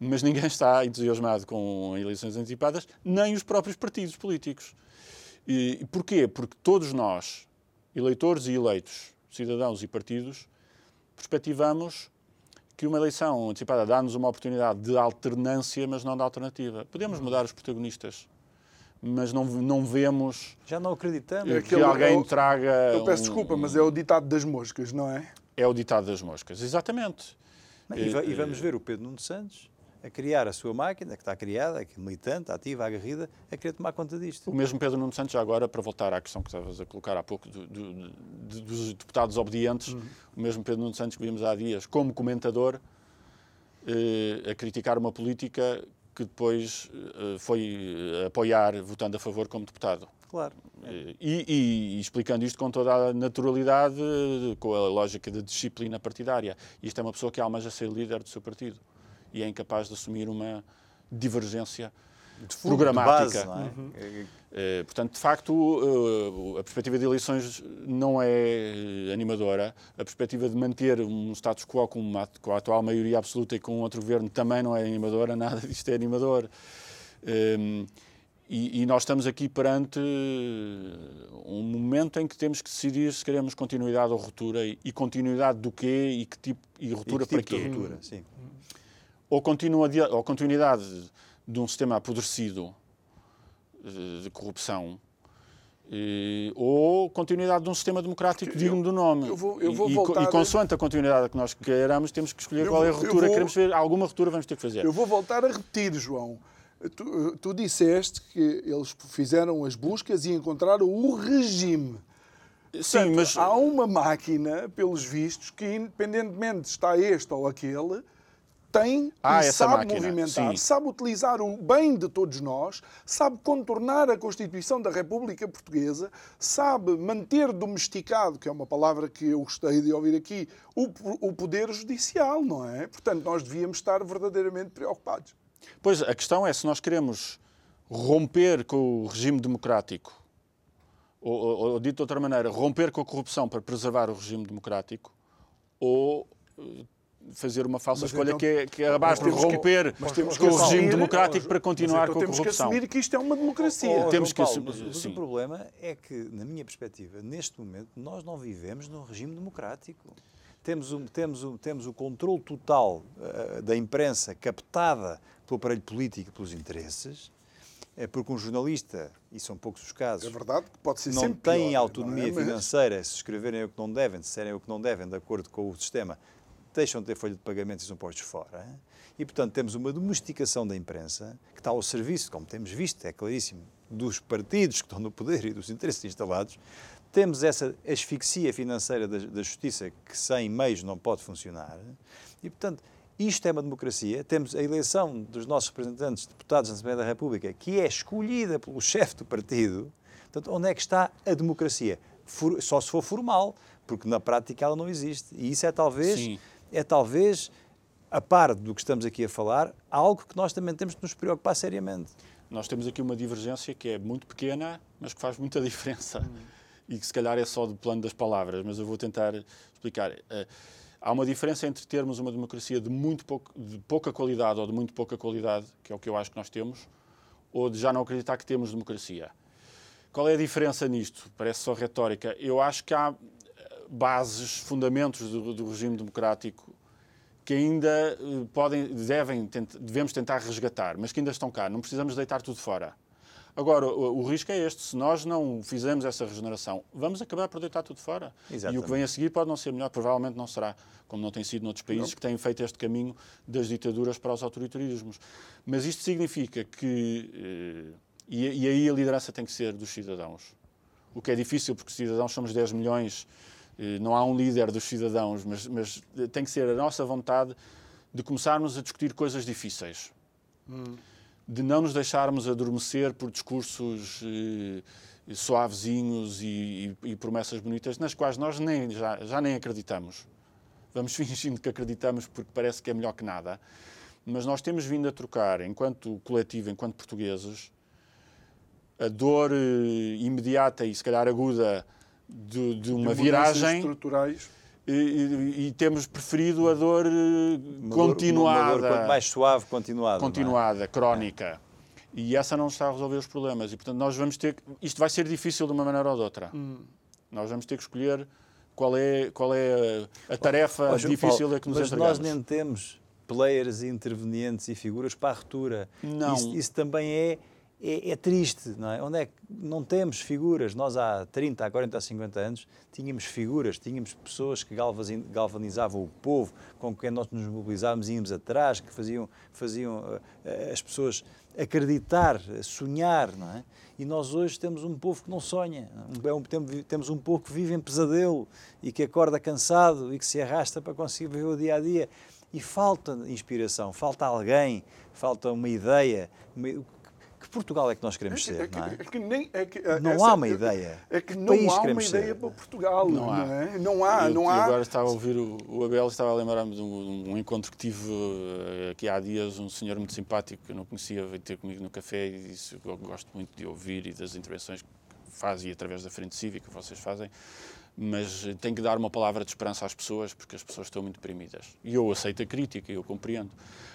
mas ninguém está entusiasmado com eleições antecipadas, nem os próprios partidos políticos. E porquê? Porque todos nós, eleitores e eleitos, cidadãos e partidos, perspectivamos que uma eleição antecipada dá-nos uma oportunidade de alternância, mas não de alternativa. Podemos mudar os protagonistas, mas não, não vemos. Já não acreditamos. É que alguém é traga. Eu peço um, desculpa, mas é o ditado das moscas, não é? É o ditado das moscas, exatamente. E, e vamos ver o Pedro Nuno Santos a criar a sua máquina, que está criada, que é militante, ativa, agarrida, a querer tomar conta disto. O mesmo Pedro Nuno Santos, já agora, para voltar à questão que estavas a colocar há pouco do, do, do, dos deputados obedientes, uhum. o mesmo Pedro Nuno Santos que vimos há dias, como comentador, eh, a criticar uma política que depois eh, foi eh, apoiar, votando a favor como deputado. Claro. E, e, e, explicando isto com toda a naturalidade, com a lógica da disciplina partidária. Isto é uma pessoa que almeja ser líder do seu partido e é incapaz de assumir uma divergência de fundo, programática. De base, é? Uhum. Uh, portanto, de facto, uh, a perspectiva de eleições não é animadora. A perspectiva de manter um status quo com, uma, com a atual maioria absoluta e com outro governo também não é animadora. *laughs* Nada disto é animador. Um, e, e, nós estamos aqui perante um momento em que temos que decidir se queremos continuidade ou ruptura e, e continuidade do quê e que tipo e ruptura e que tipo para quê? Ruptura, sim ou, continua, ou continuidade de um sistema apodrecido eh, de corrupção, e, ou continuidade de um sistema democrático digno do nome. Eu vou, eu vou e, voltar... e, consoante a continuidade que nós queiramos, temos que escolher eu qual é a ruptura que queremos ver. Alguma ruptura vamos ter que fazer. Eu vou voltar a repetir, João. Tu, tu disseste que eles fizeram as buscas e encontraram o regime. Sim, Portanto, mas... Há uma máquina, pelos vistos, que independentemente está este ou aquele, tem ah, e sabe máquina. movimentar, Sim. sabe utilizar o bem de todos nós, sabe contornar a Constituição da República Portuguesa, sabe manter domesticado, que é uma palavra que eu gostei de ouvir aqui, o, o poder judicial, não é? Portanto, nós devíamos estar verdadeiramente preocupados. Pois, a questão é se nós queremos romper com o regime democrático, ou, ou, ou dito de outra maneira, romper com a corrupção para preservar o regime democrático, ou fazer uma falsa mas escolha então, que, é, que é abaixo de romper que, com o regime democrático para continuar então com a corrupção. Temos que assumir que isto é uma democracia. Oh, temos que assumir. Mas, mas o problema é que, na minha perspectiva, neste momento, nós não vivemos num regime democrático. Temos, um, temos, um, temos o controle total uh, da imprensa captada pelo aparelho político e pelos interesses, é porque um jornalista, e são poucos os casos, é verdade, pode ser não tem pior, autonomia não é? financeira se escreverem o que não devem, se disserem o que não devem, de acordo com o sistema, deixam de ter folha de pagamento e são postos fora. E, portanto, temos uma domesticação da imprensa que está ao serviço, como temos visto, é claríssimo, dos partidos que estão no poder e dos interesses instalados. Temos essa asfixia financeira da, da justiça que sem meios não pode funcionar. E, portanto, isto é uma democracia. Temos a eleição dos nossos representantes, deputados na Assembleia da República, que é escolhida pelo chefe do partido. Portanto, onde é que está a democracia? Só se for formal, porque na prática ela não existe. E isso é talvez Sim é talvez, a par do que estamos aqui a falar, algo que nós também temos de nos preocupar seriamente. Nós temos aqui uma divergência que é muito pequena, mas que faz muita diferença. Hum. E que se calhar é só do plano das palavras, mas eu vou tentar explicar. Eh, há uma diferença entre termos uma democracia de, muito pouco, de pouca qualidade ou de muito pouca qualidade, que é o que eu acho que nós temos, ou de já não acreditar que temos democracia. Qual é a diferença nisto? Parece só retórica. Eu acho que há bases, fundamentos do, do regime democrático que ainda eh, podem, devem, devemos tentar resgatar, mas que ainda estão cá. Não precisamos deitar tudo fora. Agora, o, o, risco é este. Se nós não fizermos essa regeneração, vamos acabar por deitar tudo fora. Exatamente. E o que vem a seguir pode não ser melhor, provavelmente não será, como não tem sido noutros países não. que têm feito este caminho das ditaduras para os autoritarismos. Mas isto significa que. Eh, e, e aí a liderança tem que ser dos cidadãos. O que é difícil, porque cidadãos somos 10 milhões não há um líder dos cidadãos, mas, mas, tem que ser a nossa vontade de começarmos a discutir coisas difíceis. Hum. De não nos deixarmos adormecer por discursos eh, suavezinhos e, e, e, promessas bonitas nas quais nós nem, já, já nem acreditamos. Vamos *laughs* fingindo que acreditamos porque parece que é melhor que nada. Mas nós temos vindo a trocar, enquanto coletivo, enquanto portugueses, a dor eh, imediata e se calhar aguda de, de uma viragem e, e, e temos preferido a dor Uma continuada. Dor, uma dor quanto mais suave, continuada. é? continuada, crónica. E essa não está a resolver os problemas. E, portanto, nós vamos ter. que- Isto vai ser difícil de uma maneira ou de outra. Hum. Nós vamos ter que escolher qual é, qual é a, a tarefa Ó, João difícil Paulo, a que nos mas entregamos. nós nem temos players, intervenientes e figuras para a ruptura. Não. Isso, isso também é, é, é triste, não é? Onde é que não temos figuras? Nós há 30, há 40, há 50 anos tínhamos figuras, tínhamos pessoas que galvanizavam o povo, com quem nós nos mobilizávamos e íamos atrás, que faziam, faziam eh, as pessoas acreditar, sonhar, não é? E nós hoje temos um povo que não sonha, é um- tem- temos um povo que vive em pesadelo e que acorda cansado e que se arrasta para conseguir viver o dia a dia. E falta inspiração, falta alguém, falta uma ideia. Portugal é que nós queremos ser, que- não é? é que nem- é que, é, Não há uma ideia. É que não país há uma queremos ser? ideia para Portugal. Não há. é? Não há, Eu- não eu há. agora estava a ouvir o, o Abel e estava a lembrar-me de um, um encontro que tive eh, aqui há dias, um senhor muito simpático que eu não conhecia, veio ter comigo no café e disse gosto muito de ouvir e das intervenções que faz e através da Frente Cívica vocês fazem, mas tem que dar uma palavra de esperança às pessoas porque as pessoas estão muito deprimidas. E eu aceito a crítica, eu compreendo.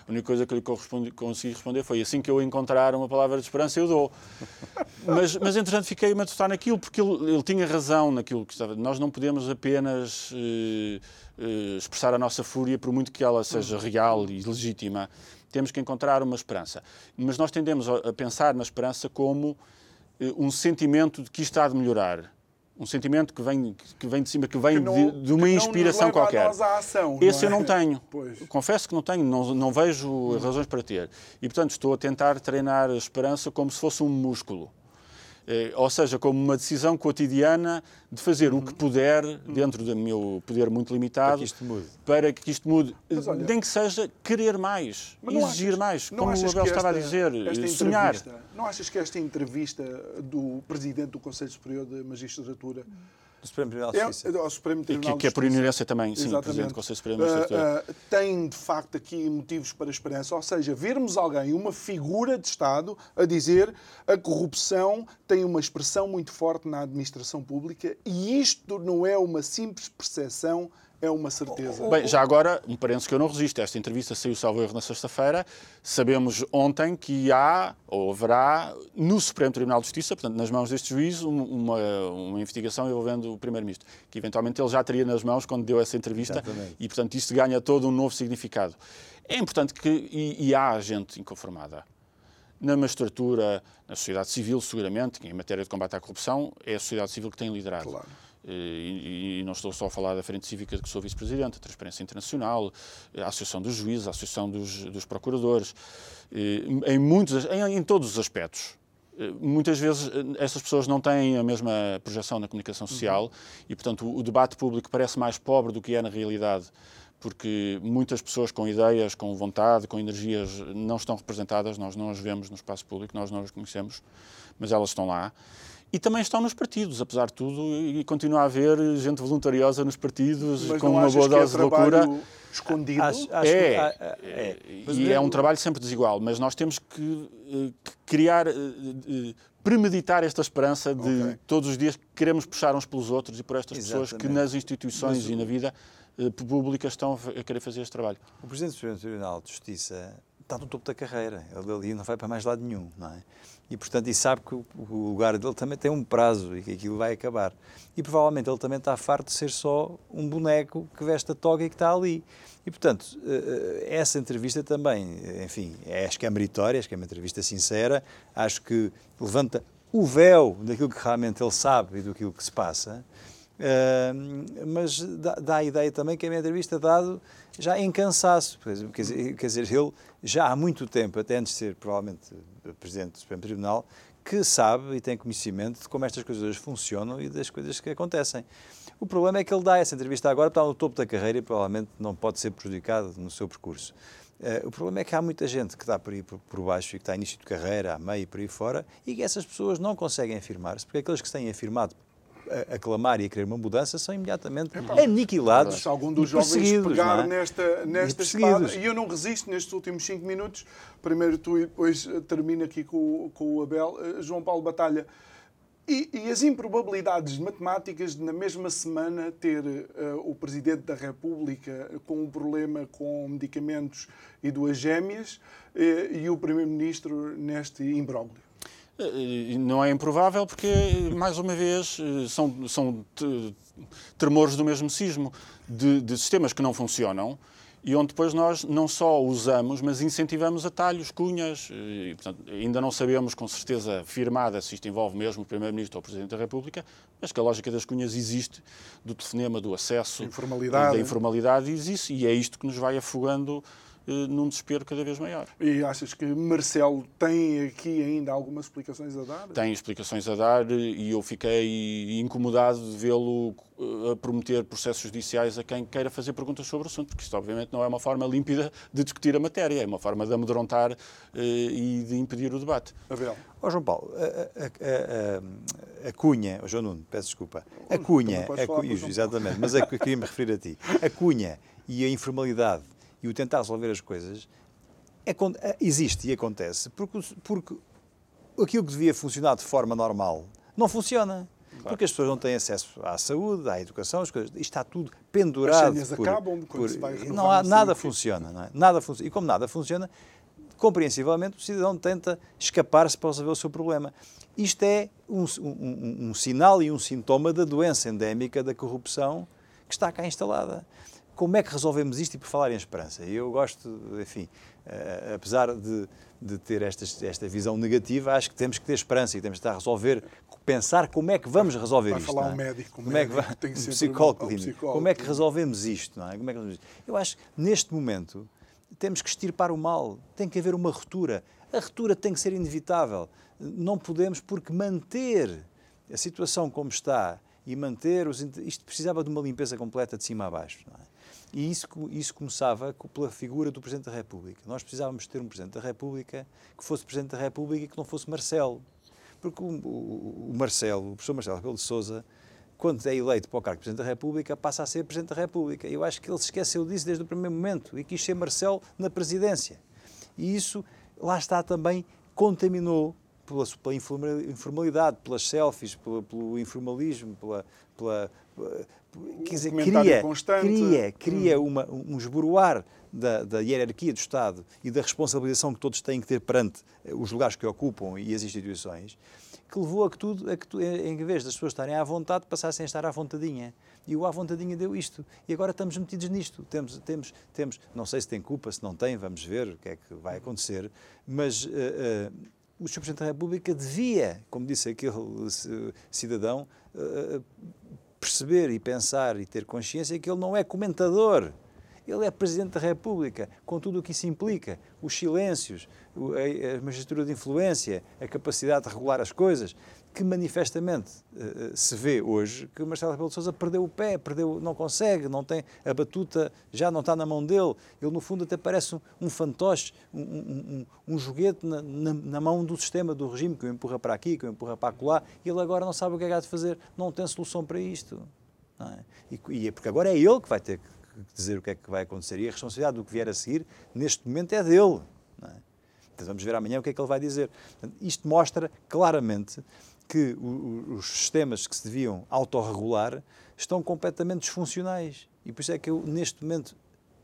A única coisa que eu lhe consegui responder foi assim que eu encontrar uma palavra de esperança eu dou. *laughs* Mas, mas entretanto, fiquei a matutar naquilo, porque ele, ele tinha razão naquilo que estava. Nós não podemos apenas eh, eh, expressar a nossa fúria, por muito que ela seja real e legítima. Temos que encontrar uma esperança. Mas nós tendemos a, a pensar na esperança como um sentimento de que isto há de melhorar. Um sentimento que vem, que vem de cima, que vem Que não- de, de uma inspiração leva a qualquer. nós à ação, Esse não eu é? não tenho. *laughs* Pois. Confesso que não tenho, não, não vejo razões para ter. E, portanto, estou a tentar treinar a esperança como se fosse um músculo. Eh, ou seja, como uma decisão cotidiana de fazer o que puder, dentro do meu poder muito limitado, Para que isto mude. para que isto mude. Mas olha- Nem que seja querer mais, exigir achas- mais, como o Abel estava a esta- dizer, esta eh, sonhar. Não achas que esta entrevista do Presidente do Conselho Superior de Magistratura Do Supremo Tribunal de é, Justiça. ao Supremo E Tribunal que, que é por Justiça, inércia também, sim, Exatamente. Presidente do Conselho Supremo de Magistratura. Ah, ah, tem de facto aqui motivos para esperança, ou seja, vermos alguém, uma figura de Estado, a dizer a corrupção tem uma expressão muito forte na administração pública e isto não é uma simples percepção, é uma certeza. Bem, já agora, um parênteses que eu não resisto. Esta entrevista saiu, salvo erro, na sexta-feira. Sabemos ontem que há, ou haverá, no Supremo Tribunal de Justiça, portanto, nas mãos deste juiz, um- uma, uma investigação envolvendo o Primeiro-Ministro, que eventualmente ele já teria nas mãos quando deu essa entrevista, Exatamente. e, portanto, isto ganha todo um novo significado. É importante que, e, e há gente inconformada. Na magistratura, na sociedade civil, seguramente, que em matéria de combate à corrupção, é a sociedade civil que tem liderado. Claro. Eh, E, e não estou só a falar da Frente Cívica, de que sou vice-presidente, a Transparência Internacional, eh, a Associação dos Juízes, a Associação dos, dos Procuradores, eh, em, muitos, em, em todos os aspectos. Muitas vezes essas pessoas não têm a mesma projeção na comunicação social e, portanto, o debate público parece mais pobre do que é na realidade, porque muitas pessoas com ideias, com vontade, com energias não estão representadas, nós não as vemos no espaço público, nós não as conhecemos, mas elas estão lá. E também estão nos partidos, apesar de tudo, e continua a haver gente voluntariosa nos partidos Mas com não uma boa é dose de loucura. trabalho escondido? Acho- acho que- É, é. Mas e é um trabalho sempre desigual, mas nós temos que, eh, que criar, eh, premeditar esta esperança de Ok. todos os dias que queremos puxar uns pelos outros e por estas pessoas que Exatamente. nas instituições e na vida eh, pública estão a querer fazer este trabalho. O Presidente do Supremo Tribunal de Justiça está no topo da carreira. Ele ali não vai para mais lado nenhum, não é? E, portanto, e sabe que o, o lugar dele também tem um prazo e que aquilo vai acabar. E, provavelmente, ele também está farto de ser só um boneco que veste a toga e que está ali. E, portanto, eh, eh, essa entrevista também, enfim, é- acho que é meritória, acho que é uma entrevista sincera, acho que levanta o véu daquilo que realmente ele sabe e daquilo que se passa. Uh, mas dá, dá a ideia também que é uma entrevista dado já em cansaço. Quer dizer, quer dizer- ele já há muito tempo, até antes de ser provavelmente Presidente do Supremo Tribunal, que sabe e tem conhecimento de como estas coisas funcionam e das coisas que acontecem. O problema é que ele dá essa entrevista agora, está no topo da carreira e provavelmente não pode ser prejudicado no seu percurso. Uh, o problema é que há muita gente que está por aí por, por baixo e que está a início de carreira, a meio e por aí fora, e que essas pessoas não conseguem afirmar-se, porque aqueles que se têm afirmado a, clamar e a querer uma mudança são imediatamente aniquilados Se algum dos e jovens pegar é? nesta, E nesta perseguidos. espada, e eu não resisto nestes últimos cinco minutos, primeiro tu e depois eh, termino aqui com, o- com o Abel, Eh, João Paulo Batalha, E, e, as improbabilidades matemáticas de, na mesma semana, ter uh, o Presidente da República com um problema com medicamentos e duas gêmeas uh, e o Primeiro-Ministro neste imbróglio? Eh, não é improvável porque, mais uma vez, são, são tremores do mesmo sismo, de, de sistemas que não funcionam e onde depois nós não só usamos, mas incentivamos atalhos, cunhas. E, portanto, ainda não sabemos com certeza firmada se isto envolve mesmo o Primeiro-Ministro ou o Presidente da República, mas que a lógica das cunhas existe, do telefonema, do acesso, informalidade. da informalidade existe, e é isto que nos vai afogando eh, num desespero cada vez maior. E achas que Marcelo tem aqui ainda algumas explicações a dar? Tem explicações a dar e eu fiquei incomodado de vê-lo eh, a prometer processos judiciais a quem queira fazer perguntas sobre o assunto, porque isto obviamente não é uma forma límpida de discutir a matéria, é uma forma de amedrontar e de impedir o debate. Abel. Oh, João Paulo, a, a, a, a Cunha, oh, João Nuno, peço desculpa, a Cunha, a Cunha exatamente, mas é que eu queria me referir a ti, a Cunha e a informalidade e o tentar resolver as coisas é, é, existe e acontece porque, porque aquilo que devia funcionar de forma normal não funciona. Claro. Porque as pessoas não têm acesso à saúde, à educação, as coisas. Isto está tudo pendurado. As por, acabam por, se vai não há, nada funciona, não é? Nada funciona. E como nada funciona, compreensivelmente o cidadão tenta escapar-se para resolver o seu problema. Isto é um, um, um, sinal e um sintoma da doença endémica da corrupção que está cá instalada como é que resolvemos isto e por falar em esperança? Eu gosto, enfim, uh, apesar de, de ter esta, esta visão negativa, acho que temos que ter esperança e temos que estar a resolver, pensar como é que vamos resolver vai isto. Vai falar um médico, como é que vai, tem *laughs* um psicólogo, um psicólogo, Como é que resolvemos isto? Não é? Como é que resolvemos isto? Eu acho que neste momento temos que extirpar o mal, tem que haver uma ruptura. A ruptura tem que ser inevitável. Não podemos, porque manter a situação como está e manter os. Isto precisava de uma limpeza completa de cima a baixo. Não é? E isso, isso começava pela figura do Presidente da República. Nós precisávamos ter um Presidente da República que fosse Presidente da República e que não fosse Marcelo. Porque o, o, o Marcelo, o professor Marcelo Rebelo de Sousa, quando é eleito para o cargo de Presidente da República, passa a ser Presidente da República. Eu acho que ele se esqueceu disso desde o primeiro momento e quis ser Marcelo na presidência. E isso, lá está também, contaminou pela, pela informalidade, pelas selfies, pelo, pelo informalismo, pela, pela, quer dizer, cria, cria, cria hum. uma, um esboroar da, da, hierarquia do Estado e da responsabilização que todos têm que ter perante eh, os lugares que ocupam e as instituições, que levou a que tudo, a que tu, em vez das pessoas estarem à vontade, passassem a estar à vontadinha. E o à vontadinha deu isto. E agora estamos metidos nisto. Temos, temos, temos, não sei se tem culpa, se não tem, vamos ver o que é que vai acontecer, mas uh, uh, o Sr. Presidente da República devia, como disse aquele cidadão, uh, perceber e pensar e ter consciência que ele não é comentador. Ele é Presidente da República, com tudo o que isso implica. Os silêncios, a magistratura de influência, a capacidade de regular as coisas, que manifestamente uh, se vê hoje que Marcelo Rebelo de Sousa perdeu o pé, perdeu, não consegue, não tem a batuta, já não está na mão dele. Ele, no fundo, até parece um, um fantoche, um, um, um joguete na, na, na, mão do sistema, do regime, que o empurra para aqui, que o empurra para lá, e ele agora não sabe o que é que há de fazer, não tem solução para isto. É? E, e é porque agora é ele que vai ter que dizer o que é que vai acontecer, e a responsabilidade do que vier a seguir, neste momento, é dele. Então, vamos ver amanhã o que é que ele vai dizer. Isto mostra claramente que os sistemas que se deviam autorregular estão completamente disfuncionais. E por isso é que eu, neste momento,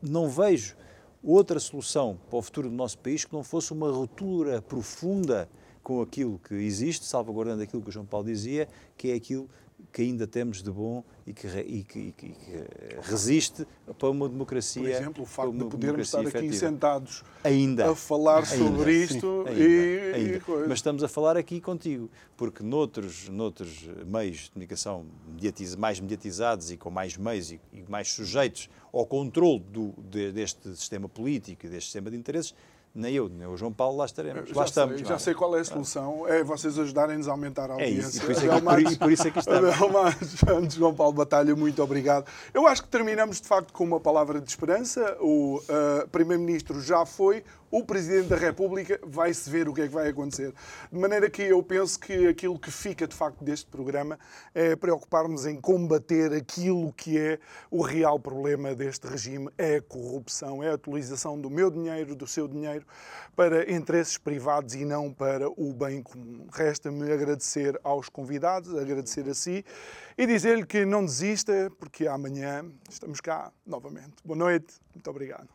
não vejo outra solução para o futuro do nosso país que não fosse uma ruptura profunda com aquilo que existe, salvaguardando aquilo que o João Paulo dizia, que é aquilo que ainda temos de bom e que, e que, e que resiste para uma democracia. Por exemplo, o facto de podermos estar efetiva. aqui sentados ainda, a falar ainda, sobre isto ainda, e, ainda. e Mas estamos a falar aqui contigo, porque noutros, noutros meios de comunicação mediatiz, mais mediatizados e com mais meios e, mais sujeitos ao controle do, de, deste sistema político e deste sistema de interesses, nem eu, nem o João Paulo lá estaremos. Já lá estamos. Sei, já sei qual é a solução. É vocês ajudarem-nos a aumentar a audiência. É isso, e por isso, é, Matos, e por isso é que estamos. *laughs* João Paulo Batalha, muito obrigado. Eu acho que terminamos, de facto, com uma palavra de esperança. O uh, Primeiro-Ministro já foi, o Presidente da República vai-se ver o que é que vai acontecer. De maneira que eu penso que aquilo que fica de facto deste programa é preocupar-nos em combater aquilo que é o real problema deste regime: é a corrupção, é a utilização do meu dinheiro, do seu dinheiro para interesses privados e não para o bem comum. Resta-me agradecer aos convidados, agradecer a si e dizer-lhe que não desista, porque amanhã estamos cá novamente. Boa noite, muito obrigado.